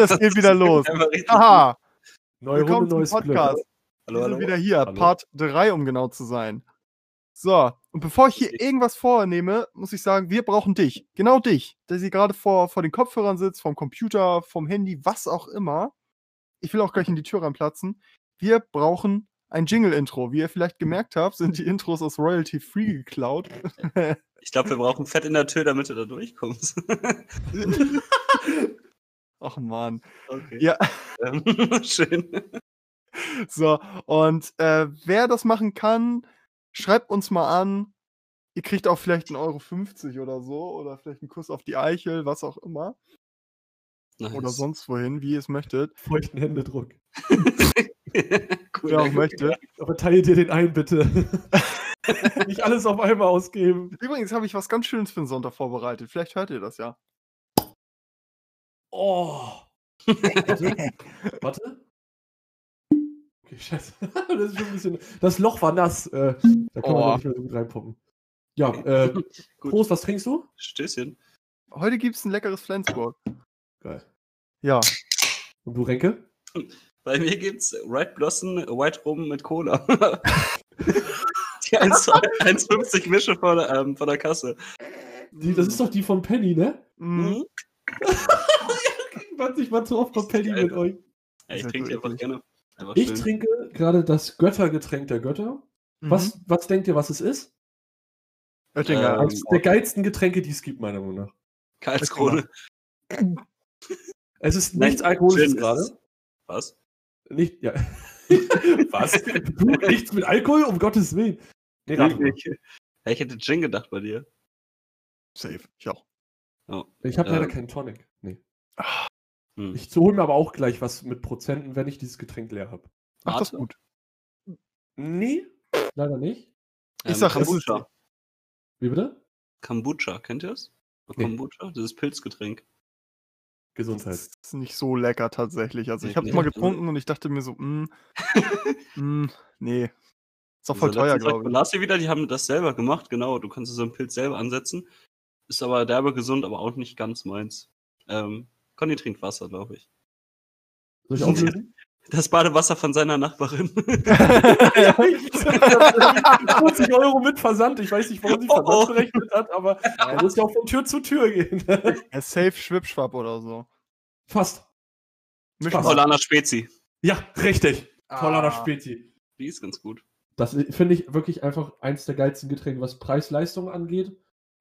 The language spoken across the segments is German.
Es geht wieder los. Aha, Neue willkommen Runde, zum neues Glück. Podcast. Hallo, Wir sind hallo. wieder hier, Hallo. Part 3, um genau zu sein. So, und bevor ich hier irgendwas vornehme, muss ich sagen, wir brauchen dich. Genau dich, der sie gerade vor, vor den Kopfhörern sitzt, vom Computer, vom Handy, was auch immer. Ich will auch gleich in die Tür reinplatzen. Wir brauchen ein Jingle-Intro. Wie ihr vielleicht gemerkt habt, sind die Intros aus Royalty Free geklaut. Ich glaube, wir brauchen Fett in der Tür, damit du da durchkommst. Ach man. okay. Ja, Ähm, schön. so. Und äh, wer das machen kann, schreibt uns mal an. Ihr kriegt auch vielleicht 1,50 Euro oder so. Oder vielleicht einen Kuss auf die Eichel, was auch immer. Nice. Oder sonst wohin, wie ihr es möchtet. Feuchten Händedruck. cool, Wer auch möchte. Aber teile dir den ein, bitte. Nicht alles auf einmal ausgeben. Übrigens habe ich was ganz Schönes für den Sonntag vorbereitet. Vielleicht hört ihr das ja. Oh. Warte. Warte. Okay, scheiße. Das ist schon ein bisschen. Das Loch war nass. Äh, da kann man Oh. doch nicht mehr so gut reinpoppen. Ja, äh, Gut. Prost, was trinkst du? Stößchen. Heute gibt es ein leckeres Flensburg. Geil. Ja. Und du, Renke? Bei mir gibt's Red Blossom White Rum mit Cola. Die 1 1,50 Mische vor der, ähm, vor der Kasse. Die, das ist doch die von Penny, ne? Mhm. Warte, ich war zu oft bei Penny Geil. mit euch. Ja, ich trinke einfach gerne. Einfach Ich schön. trinke gerade das Göttergetränk der Götter. Mhm. Was, was denkt ihr, was es ist? Oettinger. Ähm, Eines der geilsten Getränke, die es gibt, meiner Meinung nach. Karlskrone. Es ist Nein, nichts Alkoholisches gerade. Was? Nicht, ja. Was? Du, nichts mit Alkohol? Um Gottes Willen. Nee? Ja, ich hätte Gin gedacht bei dir. Safe. Ich auch. Ich habe leider Ähm. keinen Tonic. Nee. Hm. Ich hole mir aber auch gleich was mit Prozenten, wenn ich dieses Getränk leer habe. Ach, das ist gut. Nee, leider nicht. Ich sag, es ist- Kombucha. Wie bitte? Kombucha, kennt ihr das? Nee. Kombucha, dieses Pilzgetränk. Gesundheit. Das ist nicht so lecker tatsächlich. Also ich habe es mal getrunken und ich dachte mir so, mm, mm, nee. Ist auch voll Also teuer, ich glaube ich. Lasi wieder, die haben das selber gemacht, genau. Du kannst so einen Pilz selber ansetzen. Ist aber derbe gesund, aber auch nicht ganz meins. Ähm, Conny trinkt Wasser, glaube ich. Soll ich auflösen? Das Badewasser von seiner Nachbarin. 40 Euro mit Versand. Ich weiß nicht, warum sie Oh, Versand oh. berechnet hat, aber er muss ja auch von Tür zu Tür gehen. Ja, safe Schwipschwapp oder so. Fast. Paulaner Spezi. Ja, richtig. Paulaner Ah. Spezi. Die ist ganz gut. Das finde ich wirklich einfach eins der geilsten Getränke, was Preis-Leistung angeht.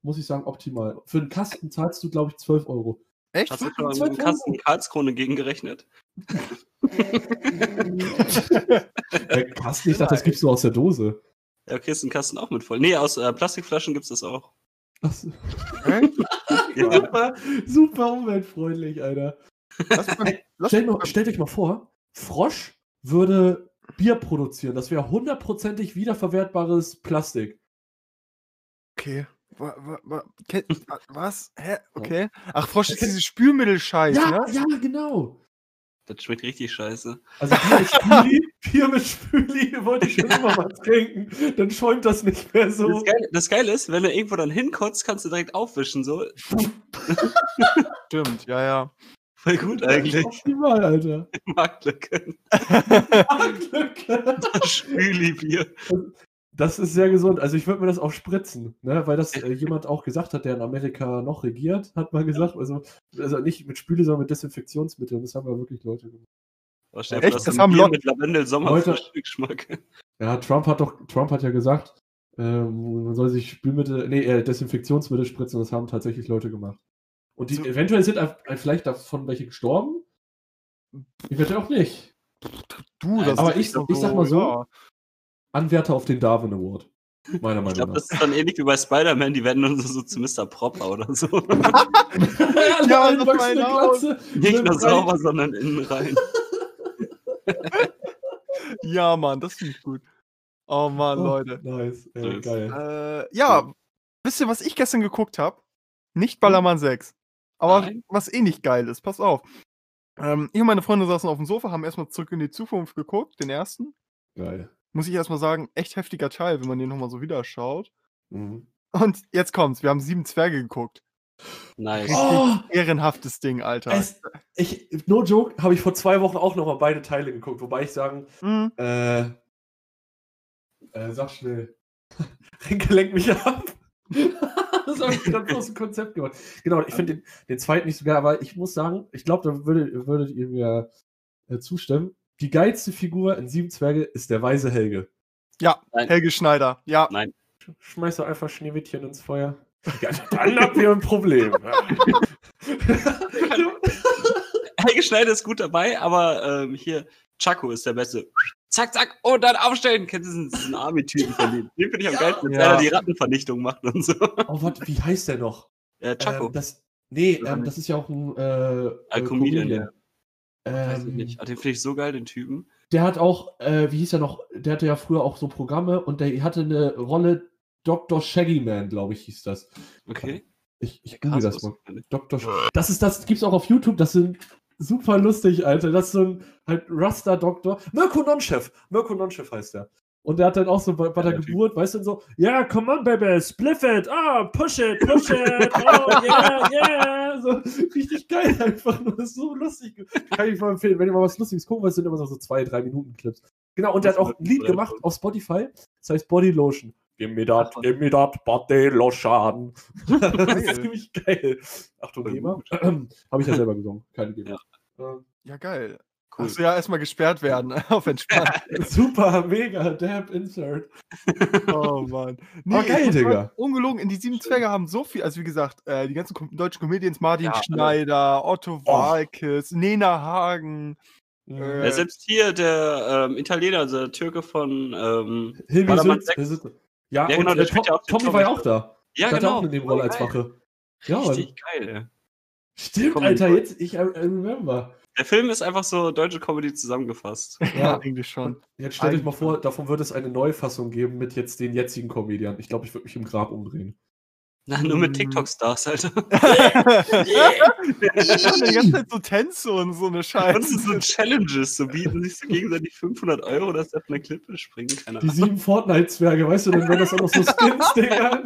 Muss ich sagen, optimal. Für einen Kasten zahlst du, glaube ich, 12 Euro. Echt? Hast du schon einen Kasten Karlskrone gegengerechnet? Kasten, ich dachte, das gibst du aus der Dose. Ja, okay, ist ein Kasten auch mit voll. Nee, aus äh, Plastikflaschen gibt's das auch. Ach so. Ja. Super, super umweltfreundlich, Alter. Lass mal, lass Stellt, mal, stellt euch mal vor, Frosch würde Bier produzieren. Das wäre hundertprozentig wiederverwertbares Plastik. okay. Wa, wa, wa, ke- wa- was? Hä? Okay. Ach, Frosch ist dieses Spülmittelscheiß, Ja, ne? ja, genau. Das schmeckt richtig scheiße. Also Bier mit Spüli, Bier mit Spüli wollte ich schon immer mal trinken. Dann schäumt das nicht mehr so. Das Geile, das Geile ist, wenn du irgendwo dann hinkotzt, kannst du direkt aufwischen. So. Stimmt, ja, ja. Voll gut eigentlich. Optimal, Alter. Marktlücke. Glück. Spüli-Bier. Das ist sehr gesund. Also ich würde mir das auch spritzen, ne? weil das äh, jemand auch gesagt hat, der in Amerika noch regiert, hat mal gesagt. Also, also nicht mit Spüle, sondern mit Desinfektionsmitteln. Das haben wir wirklich Leute gemacht. Oh, dir Echt? Das ein haben Leute- mit Lavendel Sommerfrischgeschmack. Ja, Trump hat doch, Trump hat ja gesagt, ähm, man soll sich Spülmittel, nee, äh, Desinfektionsmittel spritzen und das haben tatsächlich Leute gemacht. Und die, So- eventuell sind vielleicht davon welche gestorben. Eventuell auch nicht. Du, das Aber ist ich- doch ich sag mal so, ja. Anwärter auf den Darwin Award. Meiner Ich Meinung glaube, nach. das ist dann ähnlich wie bei Spider-Man, die werden dann so, so zu Mr. Propper oder so. ja, das meine ich Nicht nur sauber, sondern innen rein. ja, Mann, das finde ich gut. Oh Mann, Leute. Nice, ey, Nice. geil. Äh, ja, wisst ihr, was ich gestern geguckt habe? Nicht Ballermann 6. Aber Nein. was eh nicht geil ist, pass auf. Ähm, ich und meine Freunde saßen auf dem Sofa, haben erstmal zurück in die Zukunft geguckt, den ersten. Geil. Muss ich erstmal sagen, echt heftiger Teil, wenn man den nochmal so wieder schaut. Mhm. Und jetzt kommt's, wir haben sieben Zwerge geguckt. Nice. Oh! ehrenhaftes Ding, Alter. Es, ich, no joke, habe ich vor zwei Wochen auch nochmal beide Teile geguckt, wobei ich sagen, Hm, äh, äh sag schnell. Rinke lenkt mich ab. das habe ich ganz aus dem Konzept gemacht. Genau, ich finde den, den zweiten nicht so geil, aber ich muss sagen, ich glaube, da würde, würdet ihr mir äh, zustimmen. Die geilste Figur in Sieben Zwerge ist der weise Helge. ja, Nein. Helge Schneider. Ja, Nein. Schmeiß doch einfach Schneewittchen ins Feuer. Ja, dann habt ihr ein Problem. Helge Schneider ist gut dabei, aber ähm, hier, Chaco ist der Beste. Zack, zack, und dann aufstellen. Kennst du diesen, diesen Army-Typen von dem? Den finde ich am geilsten, wenn Ja. er die Rattenvernichtung macht und so. oh, warte, wie heißt der noch? Äh, Chaco. Ähm, das, nee, ähm, das ist ja auch ein, äh, Ein äh, Comedian, ja. Weiß ich Ähm, nicht. Ah, Den finde ich so geil, den Typen. der hat auch, äh, wie hieß er noch, der hatte ja früher auch so Programme und der hatte eine Rolle, Dr. Shaggyman, glaube ich, hieß das. Okay. Ich, ich google das mal. Dr. Sh das ist das, gibt's auch auf YouTube, das sind super lustig, Alter. Das ist so ein halt Raster-Doktor. Mirko Nonchef. Mirko Nonchef heißt der. Und der hat dann auch so bei, bei der Typ. Geburt, weißt du, so, ja, come on, baby, spliff it, ah, push it, push it, oh, yeah, yeah. So richtig geil einfach nur, das ist so lustig. Kann ich mal empfehlen, wenn ihr mal was Lustiges gucken wollt, sind immer so, so zwei, drei Minuten Clips. Genau, und der hat auch ein Lied gemacht auf Spotify, das heißt Body Lotion. Give me that, give me that body lotion. das ist ziemlich geil. Achtung, gut. Habe ich ja selber gesungen, keine GEMA. Ähm, ja, geil. Cool. Musst du ja erstmal gesperrt werden, auf entspannt. Super, mega, Dab, Insert. Oh Mann. Aber geil, ich muss Digga. Ungelogen, in die sieben Zwerge haben so viel, also wie gesagt, äh, die ganzen deutschen Comedians, Martin Ja. Schneider, Otto Oh. Walkes, Nena Hagen. Äh, Ja, selbst hier der ähm, Italiener, also der Türke von. Ähm. Sünd- Ja, Ja, und genau, der äh, ja auch den Tommy war ja auch da. ja, der hat genau. auch eine Nebenrolle als Geil. Wache. Ja. Richtig geil, ey. Stimmt, Alter, jetzt, ich I remember. Der Film ist einfach so deutsche Comedy zusammengefasst. ja, eigentlich schon. Jetzt stellt euch mal vor, davon wird es eine Neufassung geben mit jetzt den jetzigen Comedian. Ich glaube, ich würde mich im Grab umdrehen. Na, nur mit Mm. TikTok-Stars, Alter. die ganze Zeit so Tänze und so eine Und Scheiße. so Challenges, so bieten sich so gegenseitig 500 Euro, dass der von der Klippe springen kann. Die sieben Fortnite-Zwerge, weißt du, dann wären das auch noch so Skins, Digga.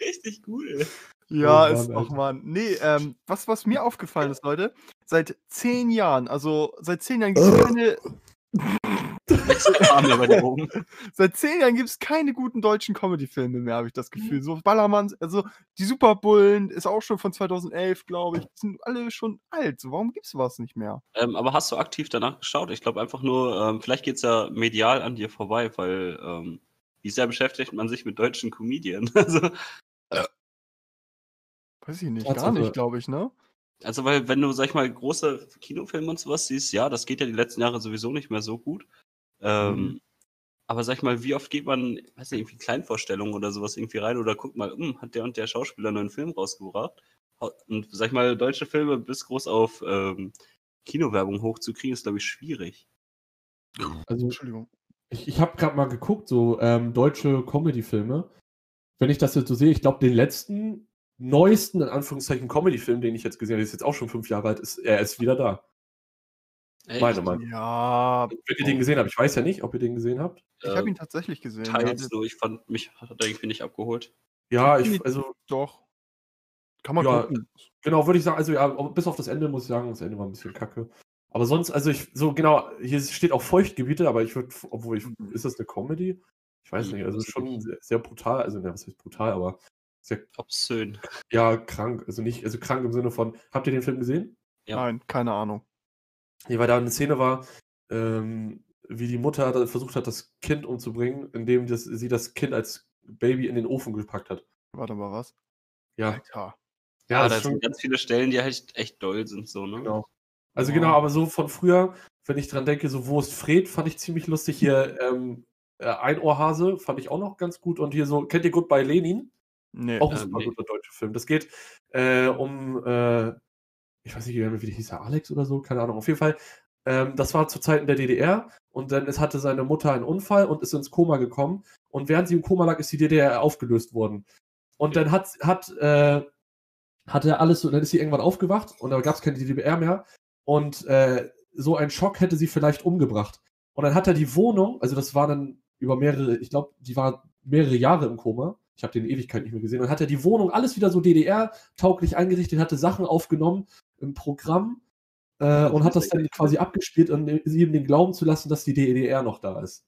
Richtig cool. Ja, Oh Mann, ist auch Alter. Mann. Nee, ähm, was, was mir aufgefallen ist, Leute, seit zehn Jahren, also seit zehn Jahren gibt es keine, seit zehn Jahren gibt es keine guten deutschen Comedy-Filme mehr, habe ich das Gefühl. So Ballermann, also die Superbullen ist auch schon von 2011, glaube ich. Die sind alle schon alt. So, warum gibt's sowas nicht mehr? Ähm, aber hast du aktiv danach geschaut? Ich glaube einfach nur, ähm, vielleicht geht es ja medial an dir vorbei, weil ähm, wie sehr beschäftigt man sich mit deutschen Comedian? Also, Weiß ich nicht, Tatsache. gar nicht, glaube ich, ne? also, weil wenn du, sag ich mal, große Kinofilme und sowas siehst, ja, das geht ja die letzten Jahre sowieso nicht mehr so gut. Ähm, Mhm. Aber sag ich mal, wie oft geht man, weiß nicht, irgendwie Kleinvorstellungen oder sowas irgendwie rein oder guckt mal, hm, hat der und der Schauspieler einen neuen Film rausgebracht? Und sag ich mal, deutsche Filme bis groß auf ähm, Kinowerbung hochzukriegen, ist, glaube ich, schwierig. Also, Entschuldigung. ich, ich habe gerade mal geguckt, so ähm, deutsche Comedy-Filme. Wenn ich das jetzt so sehe, ich glaube, den letzten, neuesten, in Anführungszeichen, Comedy-Film, den ich jetzt gesehen habe, ist jetzt auch schon fünf Jahre alt, ist, er ist wieder da. Echt? Meine Meinung. Ja, Wenn ihr den gesehen habt, ich weiß ja nicht, ob ihr den gesehen habt. ich habe ihn tatsächlich gesehen. ja. Teils nur, ich fand, mich hat er irgendwie nicht abgeholt. Ja, ich, also, Doch. Kann man Ja, gucken. genau, würde ich sagen, also ja, bis auf das Ende muss ich sagen, das Ende war ein bisschen kacke. Aber sonst, also ich, so genau, hier steht auch Feuchtgebiete, aber ich würde, obwohl ich, Mhm. ist das eine Comedy? Ich weiß Mhm, nicht, also schon sehr, sehr brutal, also ne, was heißt brutal, aber sehr, Obszön. ja, krank, also nicht, also krank im Sinne von, habt ihr den Film gesehen? Ja. Nein, keine Ahnung. Nee, weil da eine Szene war, ähm, wie die Mutter versucht hat, das Kind umzubringen, indem das, sie das Kind als Baby in den Ofen gepackt hat. Warte mal, was? Ja, Alter. Ja, das da sind ganz viele Stellen, die halt echt doll sind, so, ne? Genau. Also Ja. genau, aber so von früher, wenn ich dran denke, so Wo ist Fred, fand ich ziemlich lustig. Hier ähm, äh, Einohrhase fand ich auch noch ganz gut. Und hier so, kennt ihr Goodbye Lenin? Nee. Auch ein Ähm, super nee. guter deutscher Film. Das geht äh, um, äh, ich weiß nicht, wie der hieß, er Alex oder so, keine Ahnung. Auf jeden Fall, ähm, das war zu Zeiten der DDR und dann es hatte seine Mutter einen Unfall und ist ins Koma gekommen. Und während sie im Koma lag, ist die DDR aufgelöst worden. Und dann hat, hat, äh, hat er alles so, dann ist sie irgendwann aufgewacht und da gab es keine DDR mehr. Und äh, so ein Schock hätte sie vielleicht umgebracht. Und dann hat er die Wohnung, also das war dann über mehrere, ich glaube, die war mehrere Jahre im Koma. Ich habe den Ewigkeit nicht mehr gesehen. Und hat er die Wohnung alles wieder so DDR-tauglich eingerichtet, hatte Sachen aufgenommen im Programm äh, und hat das dann quasi abgespielt, um ihm den Glauben zu lassen, dass die DDR noch da ist.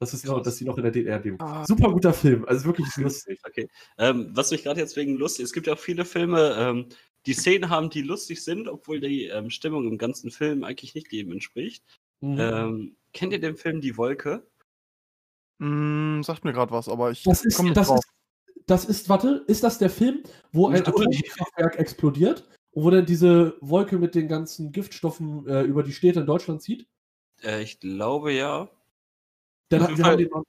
Das ist noch, dass sie noch in der DDR leben. Ah. Super guter Film, also wirklich lustig. Okay. Ähm, was mich gerade jetzt wegen lustig, es gibt ja auch viele Filme, ähm, die Szenen haben, die lustig sind, obwohl die ähm, Stimmung im ganzen Film eigentlich nicht dem entspricht. Mhm. Ähm, kennt ihr den Film Die Wolke? Mm, sagt mir gerade was, aber ich Das ist, komme nicht das drauf. ist, das ist, warte, ist das der Film, wo ein. Atomkraftwerk explodiert und wo dann diese Wolke mit den ganzen Giftstoffen äh, über die Städte in Deutschland zieht? Äh, ich glaube ja. Dann Auf hat, jeden wir Fall. den mal,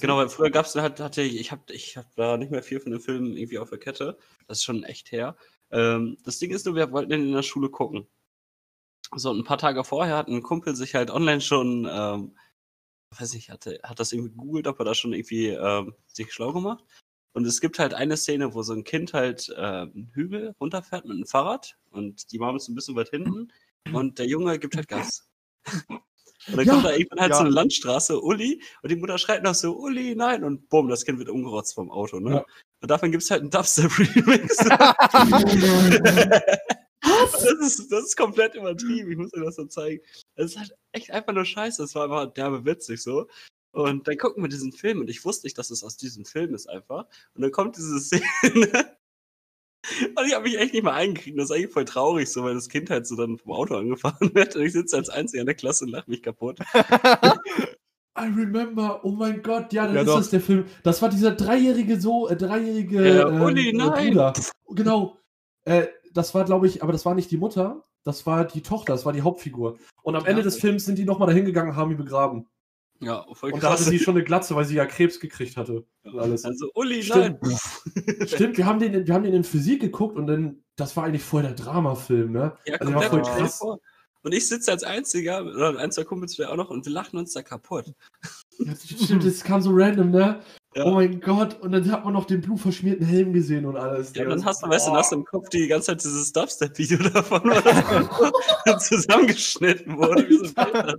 Genau, weil früher gab es halt, hatte ich, ich habe ich hab da nicht mehr viel von den Filmen irgendwie auf der Kette. Das ist schon echt her. Ähm, das Ding ist nur, wir wollten den in der Schule gucken. So, ein paar Tage vorher hat ein Kumpel sich halt online schon, ähm, weiß nicht, hatte, hat das irgendwie gegoogelt, ob er da schon irgendwie ähm, sich schlau gemacht. Und es gibt halt eine Szene, wo so ein Kind halt äh, einen Hügel runterfährt mit einem Fahrrad und die Mama ist ein bisschen weit hinten und der Junge gibt halt Gas. Und dann Ja, kommt da irgendwann halt ja. so eine Landstraße, Uli, und die Mutter schreit noch so, Uli, nein, und bumm, das Kind wird umgerotzt vom Auto, ne? Ja. Und davon gibt es halt einen Dubstep-Remix. das, ist, das ist komplett übertrieben, ich muss dir das so zeigen. Das ist halt echt einfach nur scheiße, das war einfach derbe witzig so. Und dann gucken wir diesen Film und ich wusste nicht, dass es aus diesem Film ist einfach. Und dann kommt diese Szene. Und ich habe mich echt nicht mal eingekriegt. Das ist eigentlich voll traurig, so, weil das Kind halt so dann vom Auto angefahren wird. Und ich sitze als Einziger in der Klasse und lache mich kaputt. I remember, oh mein Gott, ja, dann Ja, ist doch. das der Film. Das war dieser dreijährige so, äh, dreijährige Ja, ähm, Uli, äh, nein. Bruder. Genau. Äh, das war, glaube ich, aber das war nicht die Mutter, das war die Tochter, das war die Hauptfigur. Und am Ja. Ende des Films sind die nochmal dahin gegangen und haben ihn begraben. Ja, voll Und da hatte sie schon eine Glatze, weil sie ja Krebs gekriegt hatte. Alles. Also, Uli, Stimmt. nein. Stimmt, wir haben, den, in- wir haben den in Physik geguckt und dann, das war eigentlich voll der Dramafilm, ne? Ja, Also, komplett voll voll krass. vor. Und ich sitze als Einziger, oder ein, zwei Kumpels vielleicht auch noch, und wir lachen uns da kaputt. Ja, stimmt, das kam so random, ne? Ja. Oh mein Gott, und dann hat man noch den blutverschmierten Helm gesehen und alles. Ja, und dann hast du, weißt du, Oh. hast du im Kopf die ganze Zeit dieses Dubstep-Video davon, das zusammengeschnitten wurde. Wie so. Alter.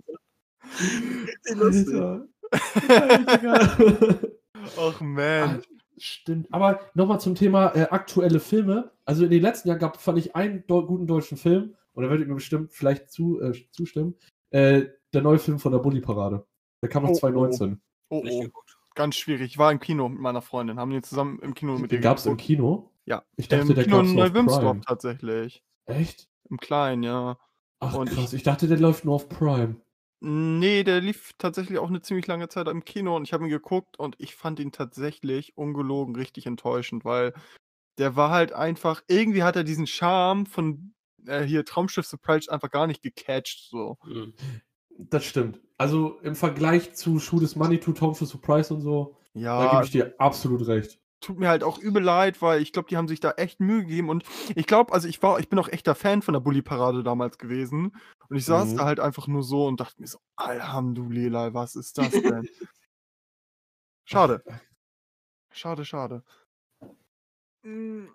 Alter. Ach man. Stimmt. Aber nochmal zum Thema äh, aktuelle Filme. Also in den letzten Jahren gab, fand ich einen deu- guten deutschen Film, und da werdet ihr mir bestimmt vielleicht zu, äh, zustimmen, äh, der neue Film von der Bulli-Parade. Der kam noch Oh, 2019. Oh, Nicht oh. geguckt. Ganz schwierig. Ich war im Kino mit meiner Freundin. Haben wir zusammen im Kino mit Den ihr gab es im geguckt. Kino? Ja. Ich dachte, Im der Kino gab's in nur auf Neuwimsdorf Prime. tatsächlich. Echt? Im Kleinen, ja. Ach Und krass, ich dachte, der läuft nur auf Prime. Nee, der lief tatsächlich auch eine ziemlich lange Zeit im Kino und ich habe ihn geguckt und ich fand ihn tatsächlich ungelogen richtig enttäuschend, weil der war halt einfach, irgendwie hat er diesen Charme von äh, hier Traumschiff Surprise einfach gar nicht gecatcht, so. Mhm. Das stimmt. Also im Vergleich zu Shoot is Money, to Tom for Surprise und so, da Ja, gebe ich dir absolut recht. tut mir halt auch übel leid, weil ich glaube, die haben sich da echt Mühe gegeben und ich glaube, also ich war, ich bin auch echter Fan von der Bully-Parade damals gewesen und ich saß Mhm. da halt einfach nur so und dachte mir so, Alhamdulillah, was ist das denn? Schade. Schade, schade. Mm,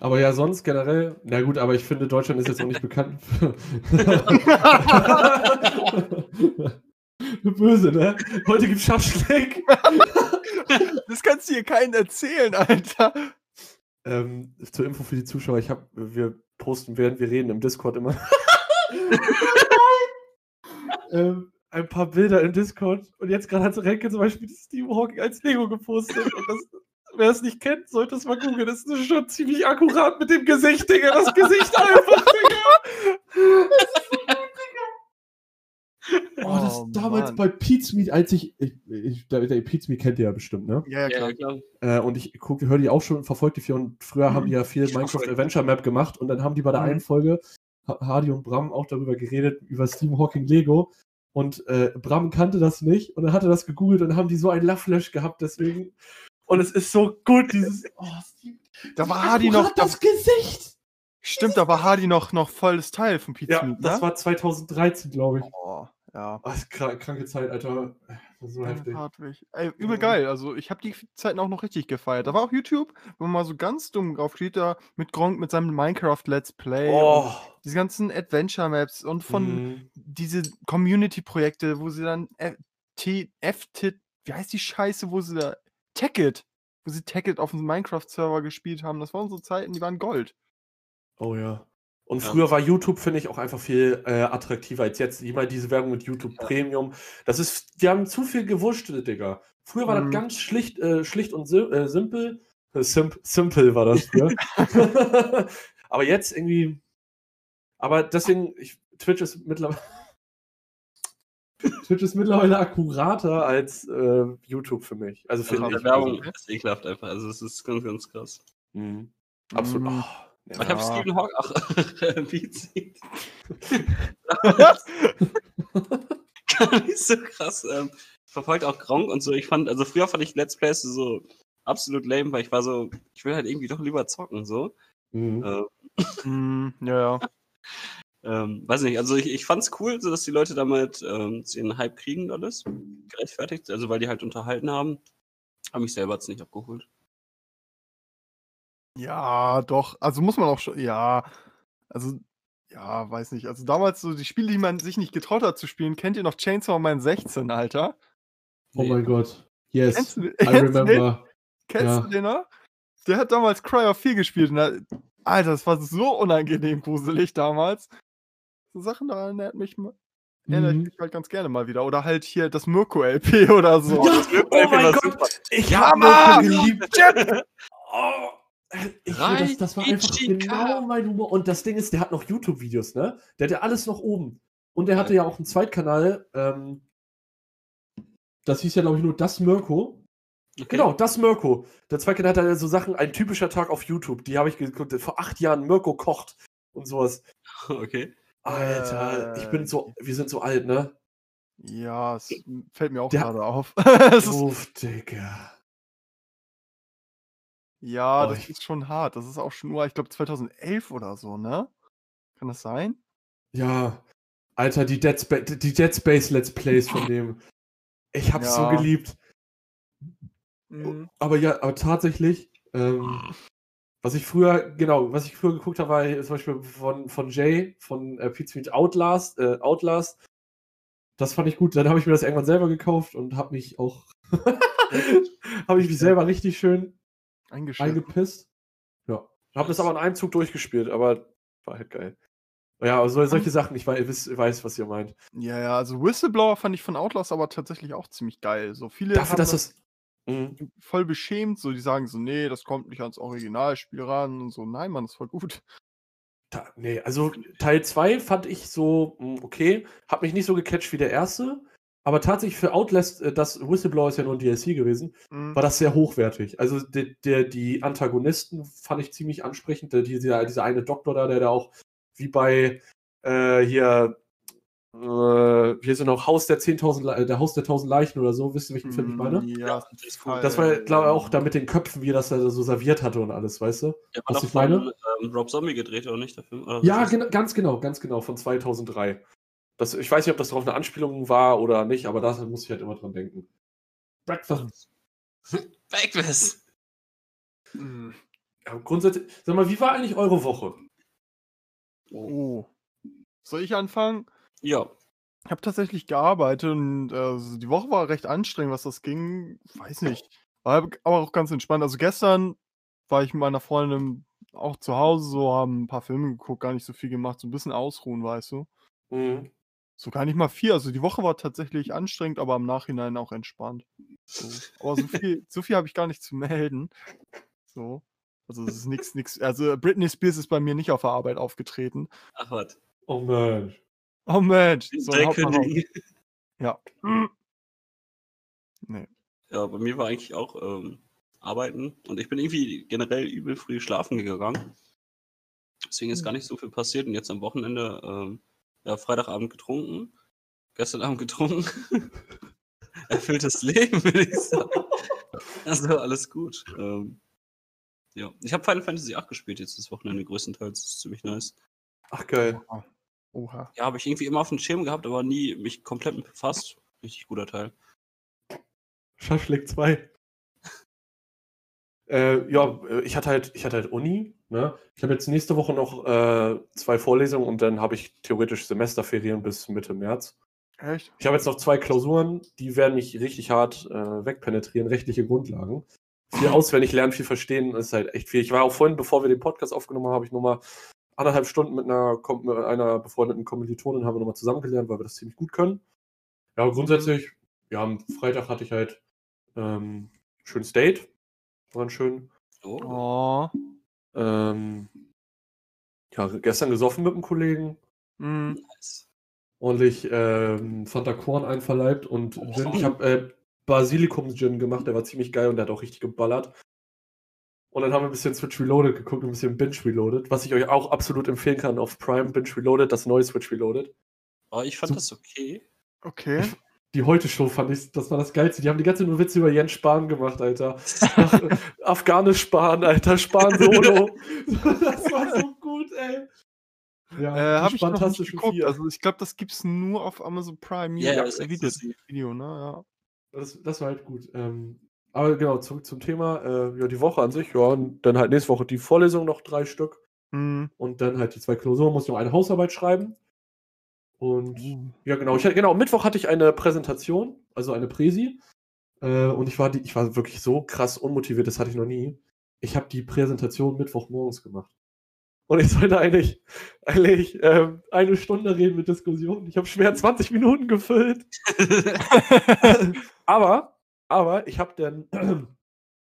Aber ja, sonst generell, na gut, aber ich finde, Deutschland ist jetzt auch nicht bekannt. Böse, ne? Heute gibt's Schaschlik. Das kannst du hier keinen erzählen, Alter. Ähm, zur Info für die Zuschauer, ich hab, wir posten, während wir reden, im Discord immer ähm, ein paar Bilder im Discord. Und jetzt gerade hat Renke zum Beispiel Steve Hawking als Lego gepostet. Und das, wer es nicht kennt, sollte es mal googeln. Das ist schon ziemlich akkurat mit dem Gesicht, Digga. Das Gesicht einfach, Digga. Oh, das Oh, damals Mann. bei Pete's Meat, als ich, ich, ich der, der Pete's Meat kennt ihr ja bestimmt, ne? Ja, ja, Ja, klar. ja, klar. Äh, und ich gucke, höre die auch schon, verfolge die viel und früher haben die ja viel Ich Minecraft. Adventure Map gemacht und dann haben die bei der Mhm. einen Folge Ha- Hardy und Bram auch darüber geredet, über Stephen Hawking Lego und äh, Bram kannte das nicht und dann hat er das gegoogelt und dann haben die so ein Lachflash gehabt, deswegen und es ist so gut, dieses oh, Da war Hardy noch, da, das Gesicht! stimmt, da war Hardy noch, noch volles Teil von Pizza Ja, Meat, das ne? war 2013, glaube ich. Oh, ja. Oh, das ist kranke Zeit, Alter. Das ist so heftig. Hartwig. Ey, übel Ja. geil. Also ich habe die Zeiten auch noch richtig gefeiert. Da war auch YouTube, wo man mal so ganz dumm drauf steht, da mit Gronk mit seinem Minecraft Let's Play. Oh. diese ganzen Adventure Maps und von Mhm. diese Community-Projekte, wo sie dann FT wie heißt die Scheiße, wo sie da. Tacket! Wo sie Tacket auf dem Minecraft-Server gespielt haben. Das waren so Zeiten, die waren Gold. Oh ja. Und Ja. früher war YouTube, finde ich, auch einfach viel äh, attraktiver als jetzt. Ich meine, diese Werbung mit YouTube Ja. Premium, das ist, die haben zu viel gewurschtelt, Digga. Früher war Mhm. das ganz schlicht, äh, schlicht und sim äh, simpel. Äh, simp simple war das früher. aber jetzt irgendwie. Aber deswegen, ich, Twitch ist mittlerweile. Twitch ist mittlerweile akkurater als äh, YouTube für mich. Also Also der ich. Werbung Also, ist ekelhaft einfach. Also es ist ganz, ganz krass. mhm. Absolut. Mhm. Oh, Ich habe Ja. Stephen Hawking. Ach, wie zieht. Gar nicht so krass. Ähm, verfolgt auch Gronk und so. Ich fand, also früher fand ich Let's Plays so absolut lame, weil ich war so, ich will halt irgendwie doch lieber zocken, so. Mhm. Äh, Mm, ja, ja. ähm, weiß nicht, also ich, ich fand's cool, so dass die Leute damit ähm, den Hype kriegen und alles. Gerechtfertigt, also weil die halt unterhalten haben. Aber mich selber hat's nicht abgeholt. Ja, doch. Also muss man auch schon. Ja. Also, ja, weiß nicht. Also damals so die Spiele, die man sich nicht getraut hat zu spielen. Kennt ihr noch Chainsaw Man 16, Alter? Oh Nee. mein Gott. Yes. Kennst du, I kennst du den? remember. Kennst Ja. du den noch? Der hat damals Cry of 4 gespielt. Und da, Alter, das war so unangenehm gruselig damals. So Sachen daran erinnert mich, ich Mhm. mich halt ganz gerne mal wieder. Oder halt hier das Mirko-LP oder so. Ja, oh mein Gott. super. Ich Ja, hab Mann! Mirko geliebt. Oh, ich, Rein das, das war einfach genau mein Humor. Und das Ding ist, der hat noch YouTube-Videos, ne? Der hat ja alles noch oben. Und der hatte ja auch einen Zweitkanal. Ähm, das hieß ja, glaube ich, nur Das Mirko. Okay. Genau, Das Mirko. Der Zweitkanal hat ja so Sachen, ein typischer Tag auf YouTube. Die habe ich geguckt. Vor acht Jahren Mirko kocht und sowas. Okay. Alter, ich bin so, wir sind so alt, ne? Ja, es fällt mir auch Der- gerade auf. Uff, Digga. ja, Oh, das ich- ist schon hart. Das ist auch schon nur, ich glaube, 2011 oder so, ne? Kann das sein? Ja, Alter, die Dead, Spa die Dead Space Let's Plays von dem. Ich hab's so Ja. geliebt. Mhm. Aber ja, aber tatsächlich, ähm, was ich früher, genau, was ich früher geguckt habe, war zum Beispiel von, von Jay, von äh, Pizza Meat Outlast, äh, Outlast. Das fand ich gut. Dann habe ich mir das irgendwann selber gekauft und habe mich auch, habe ich mich selber richtig schön eingepisst. Ja. Habe das aber in einem Zug durchgespielt, aber war halt geil. Ja, also solche Sachen, ich weiß, weiß, was ihr meint. Ja, ja, also Whistleblower fand ich von Outlast aber tatsächlich auch ziemlich geil. So viele Dafür, dass das. Mhm. voll beschämt, so die sagen so, nee, das kommt nicht ans Originalspiel ran und so. Nein, Mann, das ist voll gut. Da, nee, also Teil 2 fand ich so, mh, okay, hat mich nicht so gecatcht wie der erste, aber tatsächlich für Outlast, äh, das Whistleblower ist ja nur ein DLC gewesen, Mhm. war das sehr hochwertig. Also der, der, die Antagonisten fand ich ziemlich ansprechend. Der, dieser, dieser eine Doktor da, der da auch wie bei äh, hier, äh, hier ist ja noch Haus der 10.000, Le- äh, der Haus der 1000 Leichen oder so, wisst ihr, welchen Film ich meine? Mm, Ja, Ja, das cool. Fall. Das war, glaube ich, auch da mit den Köpfen, wie er das da so serviert hatte und alles, weißt du? Was war doch ich meine? von ähm, Rob Zombie gedreht, oder nicht, der Film? Oder Ja, was gena ganz genau, ganz genau, von 2003. Das, ich weiß nicht, ob das darauf eine Anspielung war oder nicht, aber da muss ich halt immer dran denken. Breakfast. Breakfast. Mhm. Ja, grundsätzlich, sag mal, wie war eigentlich eure Woche? Oh. Soll ich anfangen? Ja. Ich habe tatsächlich gearbeitet und äh, so die Woche war recht anstrengend, was das ging. Weiß nicht. War aber auch ganz entspannt. Also gestern war ich mit meiner Freundin auch zu Hause, so haben ein paar Filme geguckt, gar nicht so viel gemacht, so ein bisschen ausruhen, weißt du. Mhm. So gar nicht mal viel. Also die Woche war tatsächlich anstrengend, aber im Nachhinein auch entspannt. So. Aber so viel, so viel habe ich gar nicht zu melden. So. Also es ist nichts, nichts. Also Britney Spears ist bei mir nicht auf der Arbeit aufgetreten. Ach, was. Oh Mensch. Oh Mensch. So, ja. Nee. Ja, bei mir war eigentlich auch ähm, Arbeiten und ich bin irgendwie generell übel früh schlafen gegangen. Deswegen ist gar nicht so viel passiert und jetzt am Wochenende, ähm, ja, Freitagabend getrunken, gestern Abend getrunken. Erfülltes Leben, würde ich sagen. Also alles gut. Ähm, ja, ich habe Final Fantasy 8 gespielt jetzt das Wochenende größtenteils. Das ist ziemlich nice. Ach geil. Oha. Ja, habe ich irgendwie immer auf dem Schirm gehabt, aber nie mich komplett mit befasst. Richtig guter Teil. Schaschlik 2. äh, ja, äh, ich hatte halt, ich hatte halt Uni. Ne? Ich habe jetzt nächste Woche noch äh, zwei Vorlesungen und dann habe ich theoretisch Semesterferien bis Mitte März. Echt? Ich habe jetzt noch zwei Klausuren, die werden mich richtig hart äh, wegpenetrieren, rechtliche Grundlagen. Viel auswendig lernen, viel verstehen, ist halt echt viel. Ich war auch vorhin, bevor wir den Podcast aufgenommen haben, habe ich nochmal anderthalb Stunden mit einer, mit einer befreundeten Kommilitonin haben wir nochmal zusammengelernt, weil wir das ziemlich gut können. Ja, aber grundsätzlich, ja, am Freitag hatte ich halt ähm, schön Date. War ganz schön. Oh. Oh. Ähm, ja, gestern gesoffen mit einem Kollegen. Mm. Nice. ordentlich ähm, Fanta Korn einverleibt und Gin. Ich habe äh, Basilikum-Gin gemacht, der war ziemlich geil und der hat auch richtig geballert. Und dann haben wir ein bisschen Switch Reloaded geguckt, ein bisschen Binge Reloaded, was ich euch auch absolut empfehlen kann auf Prime. Binge Reloaded, das neue Switch Reloaded. Oh, ich fand So- das okay. Okay. Die Heute-Show fand ich, das war das Geilste. Die haben die ganze nur Witze über Jens Spahn gemacht, Alter. Äh, Afghanisch Spahn, Alter, Spahn Solo. das war so gut, ey. Ja, Äh, habe ich noch nicht geguckt. Vier. Also ich glaube, das gibt's nur auf Amazon Prime Ja, ja, Video, ist. Video, ne? Ja. Das, das war halt gut. Ähm, aber genau, zurück zum Thema. Äh, ja, die Woche an sich, ja, und dann halt nächste Woche die Vorlesung noch drei Stück Hm. und dann halt die zwei Klausuren, muss ich noch eine Hausarbeit schreiben. Und Uh. ja, genau, ich, hatte- genau, Mittwoch hatte ich eine Präsentation, also eine Präsi. Äh, und ich war, die, ich war wirklich so krass unmotiviert, das hatte ich noch nie. Ich habe die Präsentation Mittwochmorgens gemacht. Und ich sollte eigentlich, eigentlich ähm, eine Stunde reden mit Diskussionen. Ich habe schwer 20 Minuten gefüllt. aber, aber ich habe dann,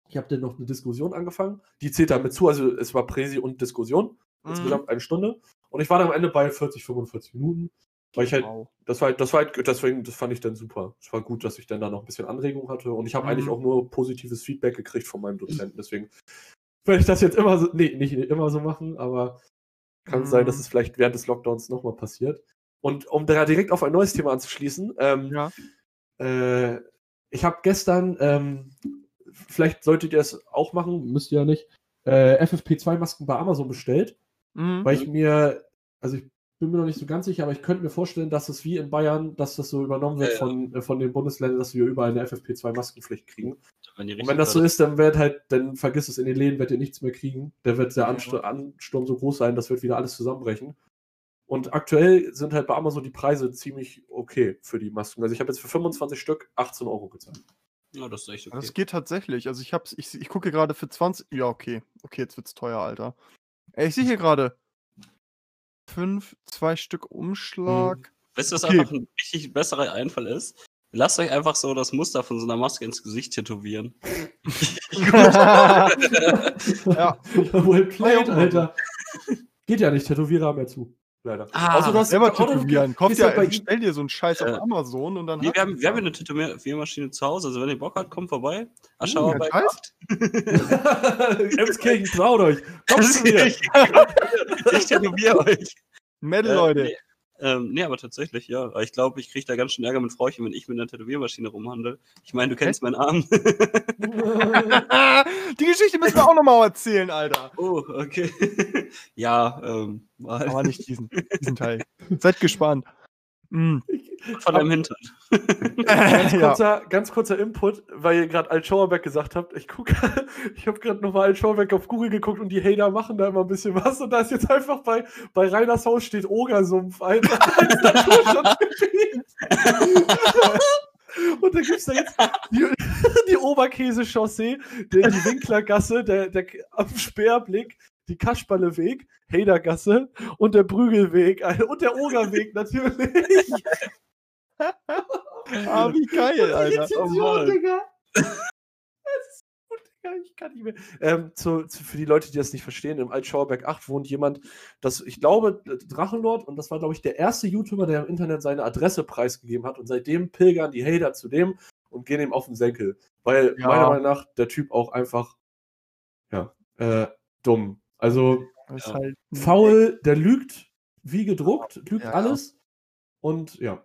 ich habe dann noch eine Diskussion angefangen. Die zählt damit zu, also es war Präsi und Diskussion. Mhm. Insgesamt eine Stunde. Und ich war dann am Ende bei 40, 45 Minuten. Weil ich halt, Wow. das war, halt- das war halt, deswegen, das fand ich dann super. Es war gut, dass ich dann da noch ein bisschen Anregung hatte. Und ich habe Mhm. eigentlich auch nur positives Feedback gekriegt von meinem Dozenten. Deswegen werde ich das jetzt immer so, nee, nicht immer so machen, aber kann sein, dass Mhm. es vielleicht während des Lockdowns nochmal passiert. Und um da direkt auf ein neues Thema anzuschließen, ähm, Ja. äh, ich habe gestern, ähm, vielleicht solltet ihr es auch machen, müsst ihr ja nicht, äh, FFP2-Masken bei Amazon bestellt, Mhm. weil ich mir, also ich bin mir noch nicht so ganz sicher, aber ich könnte mir vorstellen, dass es wie in Bayern, dass das so übernommen wird Ja, ja. Von, äh, von den Bundesländern, dass wir überall eine FFP2-Maskenpflicht kriegen. Wenn, Und wenn das so ist, dann wird halt, dann vergiss es in den Läden, werdet ihr nichts mehr kriegen. Da wird der Ansturm, Ansturm so groß sein, das wird wieder alles zusammenbrechen. Und aktuell sind halt bei Amazon die Preise ziemlich okay für die Masken. Also ich habe jetzt für 25 Stück 18 Euro gezahlt. Ja, das ist echt okay. Das geht tatsächlich. Also ich hab's, ich, ich gucke gerade für 20. Ja, okay. Okay, jetzt wird's teuer, Alter. Ey, ich sehe hier gerade. Fünf, zwei Stück Umschlag. Weißt du, was Okay. einfach ein richtig besserer Einfall ist? Lasst euch einfach so das Muster von so einer Maske ins Gesicht tätowieren. ja, well played, Alter. Geht ja nicht, Tätowierer haben ja zu. Leider. Ah, Außer du hast- selber tätowieren. Ja, halt bei bestell dir so einen Scheiß Äh, auf Amazon und dann. Nee, wir, haben, wir haben eine Tätowiermaschine zu Hause. Also wenn ihr Bock habt, kommt vorbei. ja, Aschauer bei Scheiß. Emskirchen, traut euch. Kommt zu mir. ich, ich tätowiere euch. Metal, Äh, Leute. Nee, ähm, nee, aber tatsächlich, ja. Aber Ich glaube, ich kriege da ganz schön Ärger mit Frauchen, wenn ich mit einer Tätowiermaschine rumhandle. Ich meine, du kennst meinen Arm. Die Geschichte müssen wir auch nochmal erzählen, Alter. oh, okay. ja, ähm, mal Aber nicht diesen, diesen Teil. Seid gespannt. Mm. von deinem Hintern. Ganz ja. kurzer, ganz kurzer Input, weil ihr gerade Alt Schauerberg gesagt habt. Ich gucke, ich habe gerade nochmal Alt Schauerberg auf Google geguckt und die Hater machen da immer ein bisschen was. Und da ist jetzt einfach bei, bei Reiners Haus steht Ogersumpf, als Naturschutzgebiet. und da gibt es da jetzt die, die Oberkäse-Chaussee, der- die Winklergasse, der, der am Speerblick, die Kasperleweg, Hadergasse und der Brügelweg Alter, und der Ogerweg natürlich. Ah, wie geil, Alter. Rezension, Oh Mann. Digga. Das ist gut, Digga, ich kann nicht mehr. Ähm, zu, zu, für die Leute, die das nicht verstehen, im Altschauerberg 8 wohnt jemand, das, ich glaube, Drachenlord, und das war, glaube ich, der erste YouTuber, der im Internet seine Adresse preisgegeben hat. Und seitdem pilgern die Hater zu dem und gehen ihm auf den Senkel. Weil Ja. meiner Meinung nach der Typ auch einfach, ja, äh, dumm. Also Ja. halt faul, der lügt wie gedruckt, lügt Ja. alles. Und ja.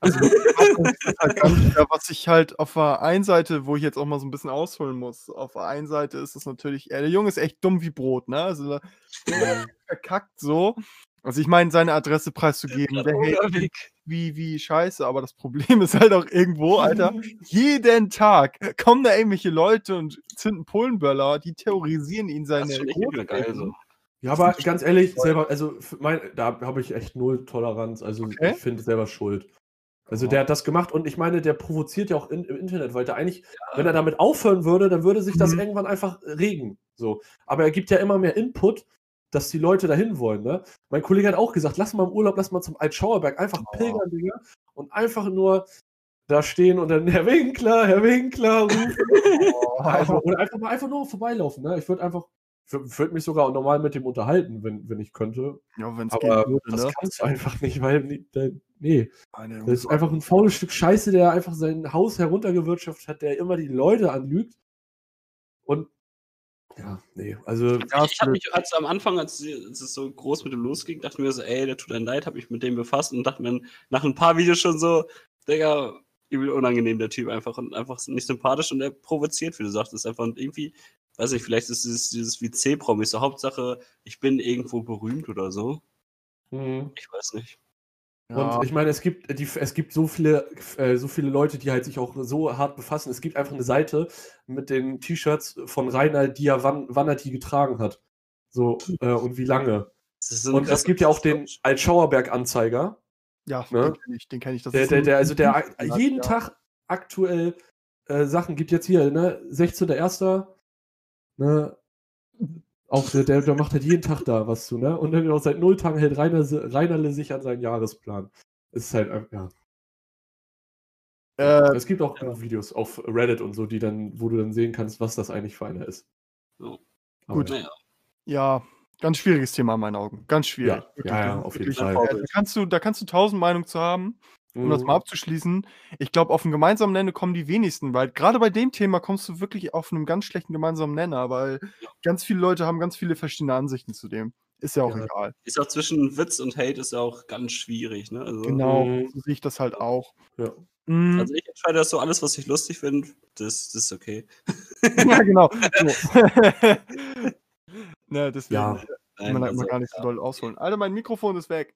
Also, halt was ich halt auf der einen Seite, wo ich jetzt auch mal so ein bisschen ausholen muss, auf der einen Seite ist es natürlich, der Junge ist echt dumm wie Brot, ne? Also, verkackt so. Also, ich meine, seine Adresse preiszugeben, der hält wie, wie scheiße, aber das Problem ist halt auch irgendwo, Alter, jeden Tag kommen da irgendwelche Leute und zünden Polenböller, die terrorisieren ihn seine ist schon echt nicht mehr geil so. Ja, aber ganz ehrlich, selber, also mein, da habe ich echt null Toleranz. Also Okay. ich finde selber schuld. Also Ja. der hat das gemacht und ich meine, der provoziert ja auch in, im Internet, weil der eigentlich, wenn er damit aufhören würde, dann würde sich das Mhm. irgendwann einfach regen. So. Aber er gibt ja immer mehr Input, dass die Leute dahin wollen. Ne? Mein Kollege hat auch gesagt, lass mal im Urlaub, lass mal zum Altschauerberg einfach Oh. pilgern, Digga. Und einfach nur da stehen und dann Herr Winkler, Herr Winkler rufen. Also, oder einfach mal einfach nur vorbeilaufen. Ne? Ich würde einfach, ich würd, würd mich sogar normal mit dem unterhalten, wenn, wenn ich könnte. Ja, wenn es Aber würde, das ne? kannst du einfach nicht, weil, nee. Eine- Das ist einfach ein faules Stück Scheiße, der einfach sein Haus heruntergewirtschaftet hat, der immer die Leute anlügt. Und ja, nee, also ich habe mich als am Anfang, als, es so groß mit dem losging, dachte mir so, ey, der tut einem leid, habe mich mit dem befasst und dachte mir nach ein paar Videos schon so, Digga, übel unangenehm der Typ einfach und einfach nicht sympathisch und er provoziert, wie du sagtest, einfach und irgendwie, weiß nicht, vielleicht ist es dieses wie C-Promis, so Hauptsache, ich bin irgendwo berühmt oder so. mhm. Ich weiß nicht. Ja. und ich meine, es gibt die, es gibt so viele äh, so viele Leute, die halt sich auch so hart befassen. Es gibt einfach eine Seite mit den T-Shirts von Rainer, die er wann, wann er die getragen hat. So äh, und wie lange. So Und es gibt ja auch den Altschauerberg-Anzeiger. ja, ne? den kenne ich, den kenn ich. Das Der, ist der, der, also der jeden ja. Tag aktuell äh, Sachen gibt jetzt hier, ne, 16.01. Ne, auch der, der, der macht halt jeden Tag da was zu, ne? Und dann auch seit null Tagen hält Rainer, Reinerle sich an seinen Jahresplan. Es ist halt einfach, ja. Äh, es gibt auch genug Videos auf Reddit und so, die dann, wo du dann sehen kannst, was das eigentlich für einer ist. Ja. Aber Gut. ja. Ja, ganz schwieriges Thema in meinen Augen. Ganz schwierig. Ja, Wirklich, ja, ja, auf jeden Fall. Da kannst du, da kannst du tausend Meinungen zu haben. Um das Mhm. mal abzuschließen, ich glaube, auf einen gemeinsamen Nenner kommen die wenigsten, weil gerade bei dem Thema kommst du wirklich auf einen ganz schlechten gemeinsamen Nenner, weil ganz viele Leute haben ganz viele verschiedene Ansichten zu dem. Ist ja auch Ja. egal. ist auch zwischen Witz und Hate ist ja auch ganz schwierig, ne? Also, Genau, Mhm. so sehe ich das halt auch. Ja. Mm, Also ich entscheide das so alles, was ich lustig finde, das, das ist okay. ja, genau. So. ne, deswegen Ja. kann man da also, immer gar nicht so ja, doll ausholen. Alter, mein Mikrofon ist weg.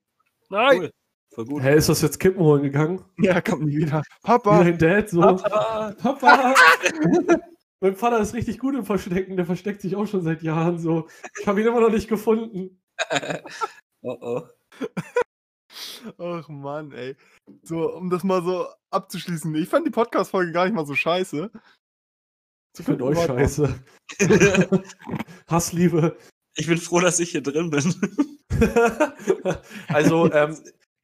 Nein! Cool. Voll gut. Hä, ist das jetzt Kippen holen gegangen? Ja, kommt nie wieder. Wie Papa! dein Dad so. Papa! Papa! mein Vater ist richtig gut im Verstecken, der versteckt sich auch schon seit Jahren so. Ich habe ihn immer noch nicht gefunden. Oh oh. Ach Mann, ey. So, um das mal so abzuschließen. Ich fand die Podcast-Folge gar nicht mal so scheiße. Ich finde euch scheiße. Hassliebe. Ich bin froh, dass ich hier drin bin. also, ähm,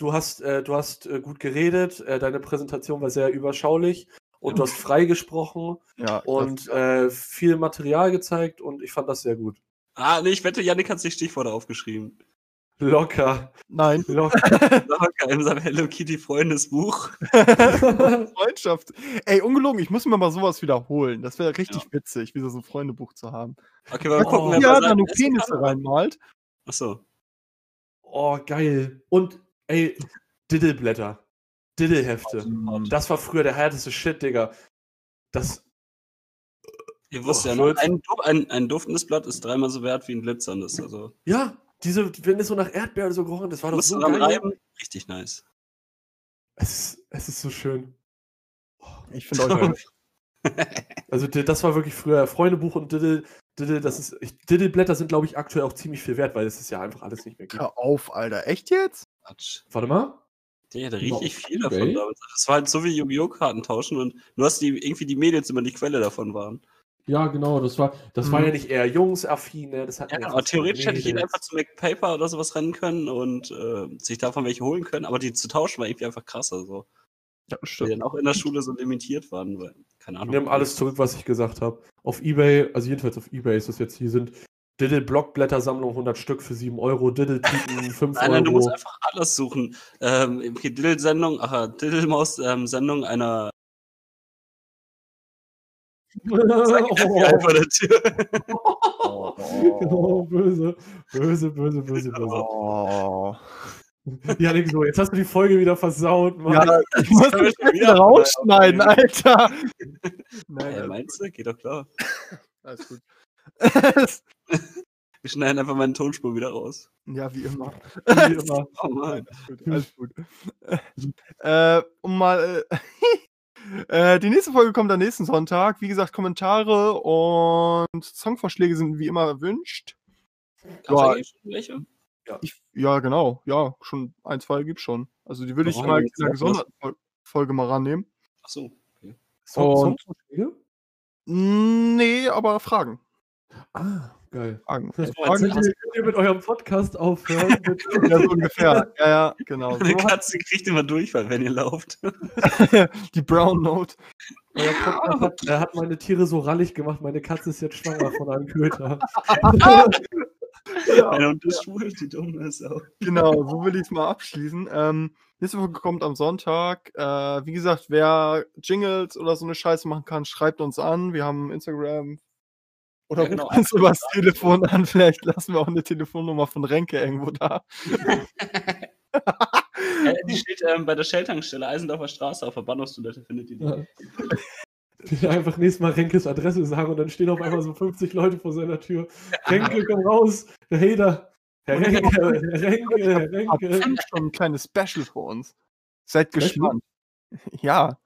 du hast, äh, du hast äh, gut geredet, äh, deine Präsentation war sehr überschaulich und du hast frei gesprochen Ja, und äh, viel Material gezeigt und ich fand das sehr gut. ah, nee, ich wette, Yannick hat sich Stichworte aufgeschrieben. Locker. nein. Locker. Locker in seinem Hello Kitty Freundesbuch. Freundschaft. Ey, ungelogen, ich muss mir mal sowas wiederholen. Das wäre richtig Ja. witzig, wieder so ein Freundebuch zu haben. Okay, mal gucken, Oh. wer da nur Penisse reinmalt. Achso. oh, geil. Und, ey, Diddleblätter. Diddlehefte. Das war früher der härteste Shit, Digga. Das, Ihr wusst Oh, ja, Schulz. noch, ein, ein, ein duftendes Blatt ist dreimal so wert wie ein glitzerndes. Also, ja, diese, wenn es so nach Erdbeeren so gerochen, das war doch so geil. reiben. Richtig nice. Es ist, es ist so schön. Ich finde euch. Also di- das war wirklich früher Freundebuch und Diddle, Diddle, das ist, ich, Diddleblätter sind glaube ich aktuell auch ziemlich viel wert, weil es ist ja einfach alles nicht mehr gibt. Hör auf, Alter. Echt jetzt? Quatsch. Warte mal. Der hatte richtig viel davon damals. Das war halt so wie Yu-Gi-Oh! Karten tauschen und nur hast die irgendwie die Mädels immer die Quelle davon waren. Ja, genau, das war, das war Mhm. ja nicht eher Jungs-affin, ne? Das hat Ja, aber theoretisch hätte ich ihn einfach zu MacPaper oder sowas rennen können und äh, sich davon welche holen können, aber die zu tauschen war irgendwie einfach krasser, so. Ja, Die stimmt. dann auch in der Schule so limitiert waren, weil, keine Ahnung. nehme alles zurück, was ich gesagt habe. Auf Ebay, also jedenfalls auf Ebay ist das jetzt hier sind Diddle-Blockblättersammlung 100 Stück für 7 Euro, Diddle-Tüten 5 Nein, nein, du musst Euro. einfach alles suchen. Ähm, okay, Diddle-Sendung, aha, Diddle-Maus-Sendung einer. Sag ich oh, einfach der Tür. oh, böse, böse, böse, böse, böse. Oh. Janik, so, jetzt hast du die Folge wieder versaut, Mann. Ja, ich muss jetzt wieder rausschneiden, Alter. Nein, Äh, alles meinst du? Geht doch klar. Alles gut. Wir schneiden einfach meine Tonspur wieder raus. ja, wie immer. Wie immer. Oh Mann. Alles gut. Alles gut. äh, um mal. Äh, äh, die nächste Folge kommt am nächsten Sonntag. Wie gesagt, Kommentare und Songvorschläge sind wie immer erwünscht. Gab's Ja. eigentlich schon welche? Ich, ja, genau. Ja, schon ein, zwei gibt's schon. Also die würde ich mal in jetzt einer noch was? gesonderten Fol- Folge mal rannehmen. Ach so. Song- Und- Songvorschläge? Nee, aber Fragen. Ah, geil. Fragen. Das Fragen jetzt- Könnt ihr, könnt ihr mit eurem Podcast aufhören? ja, so ungefähr. Ja, ja, genau. Eine So Katze kriegt immer Durchfall, wenn ihr lauft. die Brown Note. Euer Podcast hat, er hat meine Tiere so rallig gemacht. Meine Katze ist jetzt schwanger von einem Köter. Einer und das schwul, die dumme Sau. Genau, so will ich es mal abschließen. Ähm, nächste Folge kommt am Sonntag. Äh, wie gesagt, wer Jingles oder so eine Scheiße machen kann, schreibt uns an. Wir haben Instagram. Oder Ja, genau, ruft uns übers Telefon an. Vielleicht lassen wir auch eine Telefonnummer von Renke irgendwo da. Äh, die steht ähm, bei der Shell-Tankstelle Eisendorfer Straße auf der Bahnhofstoilette, findet ihr die. Ja. Ich will einfach nächstes Mal Renkes Adresse sagen und dann stehen auf einmal so 50 Leute vor seiner Tür. Renke, komm raus! Herr Hader! Herr Renke, Herr Renke, Herr Renke. fünf schon ein kleines Special für uns. Seid Special? gespannt. Ja,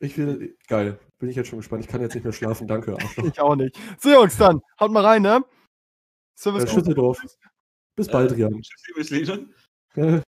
Ich will, geil. Bin ich jetzt schon gespannt. Ich kann jetzt nicht mehr schlafen. Danke, ich auch nicht. So, Jungs, dann haut mal rein, ne? Service Äh, Schüsseldorf. Bis bald, Rian. Tschüss, liebes Lieder. Äh,